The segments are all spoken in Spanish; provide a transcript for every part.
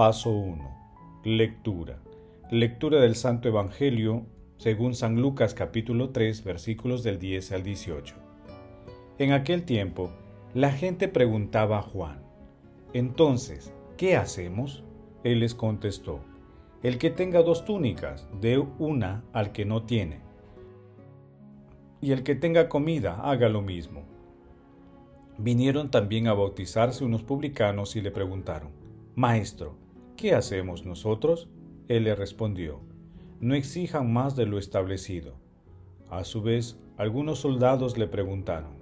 Paso 1. Lectura. Lectura del Santo Evangelio según San Lucas capítulo 3 versículos del 10 al 18. En aquel tiempo, la gente preguntaba a Juan, Entonces, ¿qué hacemos? Él les contestó, El que tenga dos túnicas, dé una al que no tiene. Y el que tenga comida, haga lo mismo. Vinieron también a bautizarse unos publicanos y le preguntaron, Maestro, ¿qué hacemos nosotros? Él le respondió, no exijan más de lo establecido. A su vez, algunos soldados le preguntaron,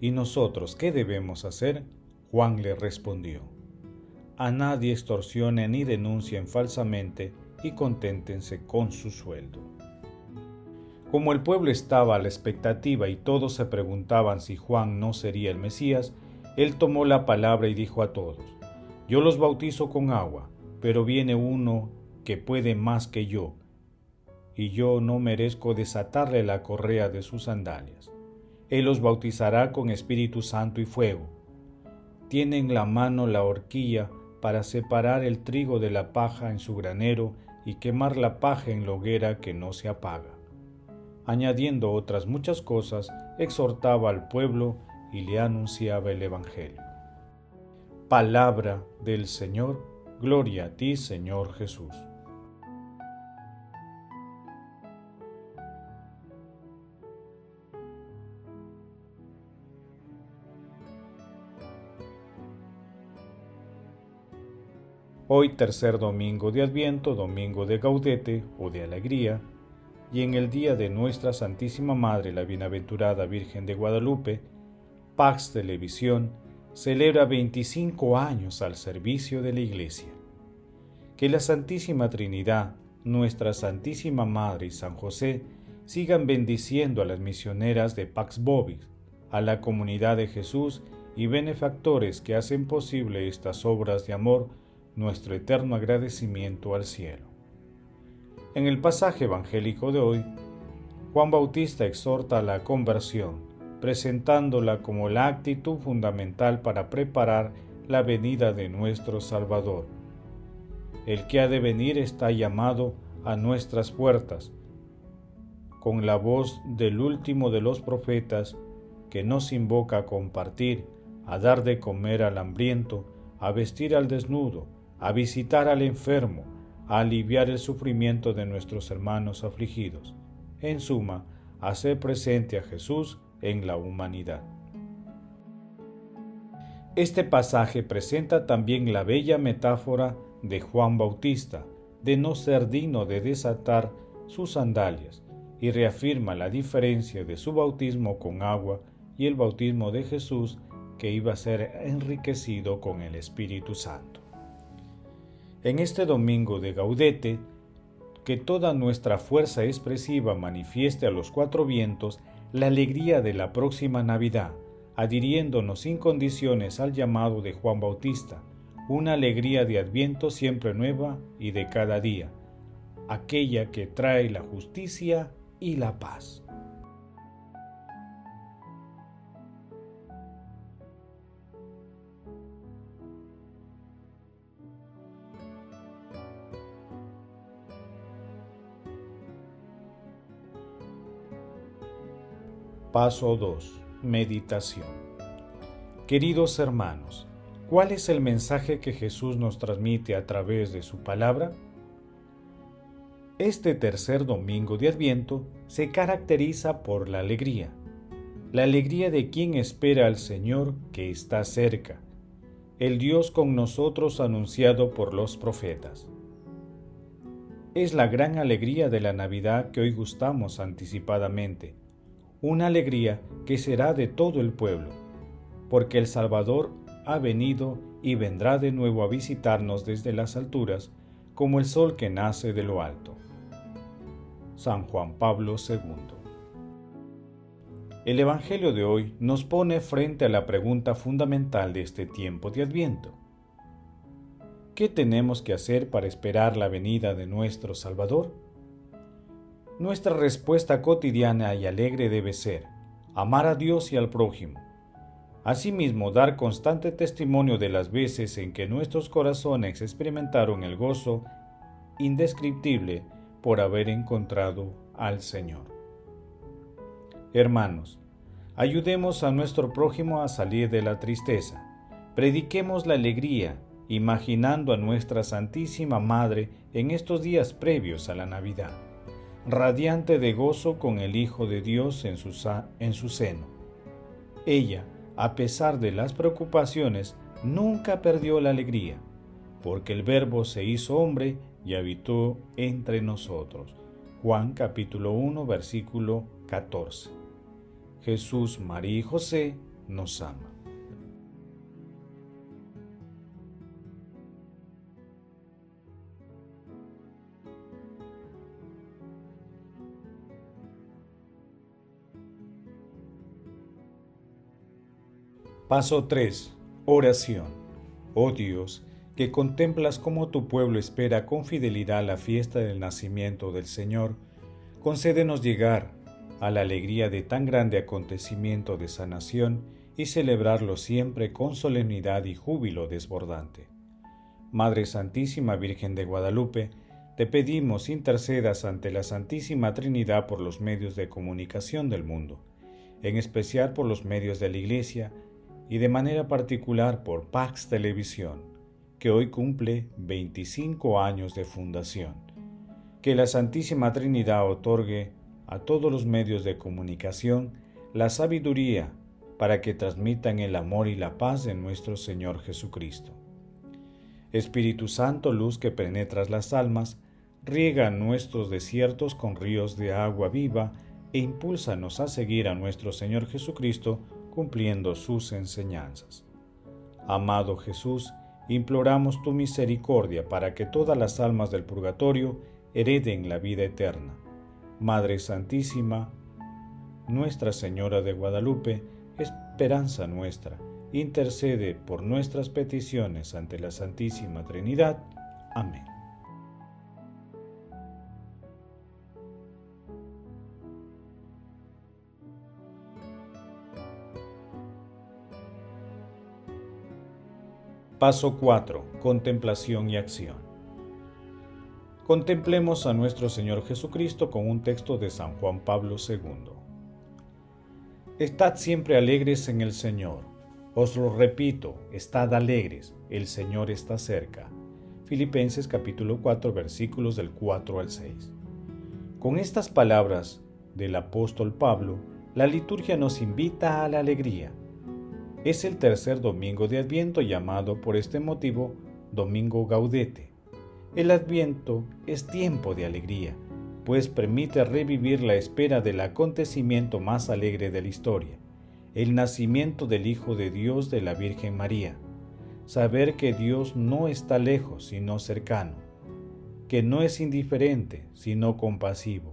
¿Y nosotros qué debemos hacer? Juan le respondió, A nadie extorsionen ni denuncien falsamente y conténtense con su sueldo. Como el pueblo estaba a la expectativa y todos se preguntaban si Juan no sería el Mesías, él tomó la palabra y dijo a todos, Yo los bautizo con agua, pero viene uno que puede más que yo, y yo no merezco desatarle la correa de sus sandalias. Él los bautizará con Espíritu Santo y fuego. Tiene en la mano la horquilla para separar el trigo de la paja en su granero y quemar la paja en la hoguera que no se apaga. Añadiendo otras muchas cosas, exhortaba al pueblo y le anunciaba el Evangelio. Palabra del Señor, gloria a ti Señor Jesús. Hoy tercer domingo de Adviento, domingo de Gaudete o de Alegría, y en el día de nuestra Santísima Madre, la Bienaventurada Virgen de Guadalupe, Pax Televisión celebra 25 años al servicio de la Iglesia. Que la Santísima Trinidad, nuestra Santísima Madre y San José sigan bendiciendo a las misioneras de Pax Bobis, a la comunidad de Jesús y benefactores que hacen posible estas obras de amor nuestro eterno agradecimiento al cielo. En el pasaje evangélico de hoy, Juan Bautista exhorta a la conversión, presentándola como la actitud fundamental para preparar la venida de nuestro Salvador. El que ha de venir está llamado a nuestras puertas, con la voz del último de los profetas que nos invoca a compartir, a dar de comer al hambriento, a vestir al desnudo, a visitar al enfermo, a aliviar el sufrimiento de nuestros hermanos afligidos, en suma, hacer presente a Jesús en la humanidad. Este pasaje presenta también la bella metáfora de Juan Bautista, de no ser digno de desatar sus sandalias, y reafirma la diferencia de su bautismo con agua y el bautismo de Jesús que iba a ser enriquecido con el Espíritu Santo en este domingo de Gaudete, que toda nuestra fuerza expresiva manifieste a los cuatro vientos la alegría de la próxima Navidad, adhiriéndonos sin condiciones al llamado de Juan Bautista, una alegría de adviento siempre nueva y de cada día, aquella que trae la justicia y la paz. Paso 2. Meditación. Queridos hermanos, ¿cuál es el mensaje que Jesús nos transmite a través de su palabra? Este tercer domingo de Adviento se caracteriza por la alegría, la alegría de quien espera al Señor que está cerca, el Dios con nosotros anunciado por los profetas. Es la gran alegría de la Navidad que hoy gustamos anticipadamente, una alegría que será de todo el pueblo, porque el Salvador ha venido y vendrá de nuevo a visitarnos desde las alturas como el sol que nace de lo alto. San Juan Pablo II El Evangelio de hoy nos pone frente a la pregunta fundamental de este tiempo de Adviento. ¿Qué tenemos que hacer para esperar la venida de nuestro Salvador? Nuestra respuesta cotidiana y alegre debe ser amar a Dios y al prójimo. Asimismo, dar constante testimonio de las veces en que nuestros corazones experimentaron el gozo indescriptible por haber encontrado al Señor. Hermanos, ayudemos a nuestro prójimo a salir de la tristeza. Prediquemos la alegría, imaginando a nuestra Santísima Madre en estos días previos a la Navidad, radiante de gozo con el Hijo de Dios en su, en su seno. Ella, a pesar de las preocupaciones, nunca perdió la alegría, porque el Verbo se hizo hombre y habitó entre nosotros. Juan capítulo 1 versículo 14. Jesús, María y José nos ama. Paso 3. Oración. Oh Dios, que contemplas cómo tu pueblo espera con fidelidad la fiesta del nacimiento del Señor, concédenos llegar a la alegría de tan grande acontecimiento de sanación y celebrarlo siempre con solemnidad y júbilo desbordante. Madre Santísima Virgen de Guadalupe, te pedimos intercedas ante la Santísima Trinidad por los medios de comunicación del mundo, en especial por los medios de la Iglesia y de manera particular por Pax Televisión que hoy cumple 25 años de fundación. Que la Santísima Trinidad otorgue a todos los medios de comunicación la sabiduría para que transmitan el amor y la paz de nuestro Señor Jesucristo. Espíritu Santo, luz que penetras las almas, riega nuestros desiertos con ríos de agua viva e impúlsanos a seguir a nuestro Señor Jesucristo cumpliendo sus enseñanzas. Amado Jesús, imploramos tu misericordia para que todas las almas del purgatorio hereden la vida eterna. Madre Santísima, Nuestra Señora de Guadalupe, esperanza nuestra, intercede por nuestras peticiones ante la Santísima Trinidad. Amén. Paso 4. Contemplación y acción. Contemplemos a nuestro Señor Jesucristo con un texto de San Juan Pablo II. Estad siempre alegres en el Señor. Os lo repito, estad alegres, el Señor está cerca. Filipenses capítulo 4 versículos del 4 al 6. Con estas palabras del apóstol Pablo, la liturgia nos invita a la alegría es el tercer domingo de Adviento llamado por este motivo Domingo Gaudete. El Adviento es tiempo de alegría, pues permite revivir la espera del acontecimiento más alegre de la historia, el nacimiento del Hijo de Dios de la Virgen María. Saber que Dios no está lejos, sino cercano, que no es indiferente, sino compasivo,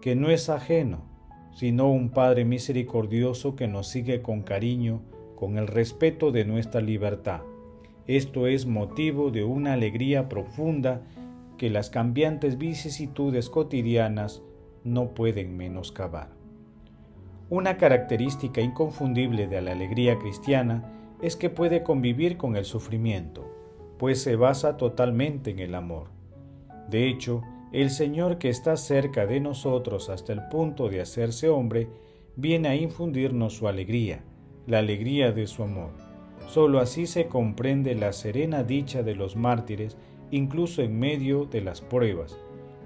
que no es ajeno, sino un Padre misericordioso que nos sigue con cariño con el respeto de nuestra libertad. Esto es motivo de una alegría profunda que las cambiantes vicisitudes cotidianas no pueden menoscabar. Una característica inconfundible de la alegría cristiana es que puede convivir con el sufrimiento, pues se basa totalmente en el amor. De hecho, el Señor que está cerca de nosotros hasta el punto de hacerse hombre, viene a infundirnos su alegría, la alegría de su amor. Solo así se comprende la serena dicha de los mártires incluso en medio de las pruebas,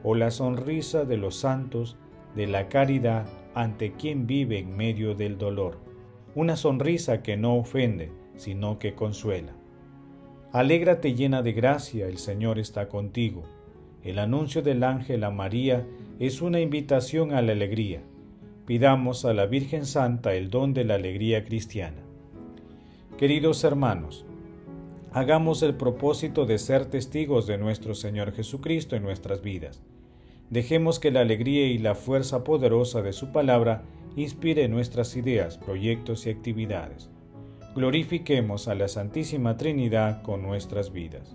o la sonrisa de los santos de la caridad ante quien vive en medio del dolor. Una sonrisa que no ofende, sino que consuela. Alégrate llena de gracia, el Señor está contigo. El anuncio del ángel a María es una invitación a la alegría. Pidamos a la Virgen Santa el don de la alegría cristiana. Queridos hermanos, hagamos el propósito de ser testigos de nuestro Señor Jesucristo en nuestras vidas. Dejemos que la alegría y la fuerza poderosa de su palabra inspire nuestras ideas, proyectos y actividades. Glorifiquemos a la Santísima Trinidad con nuestras vidas.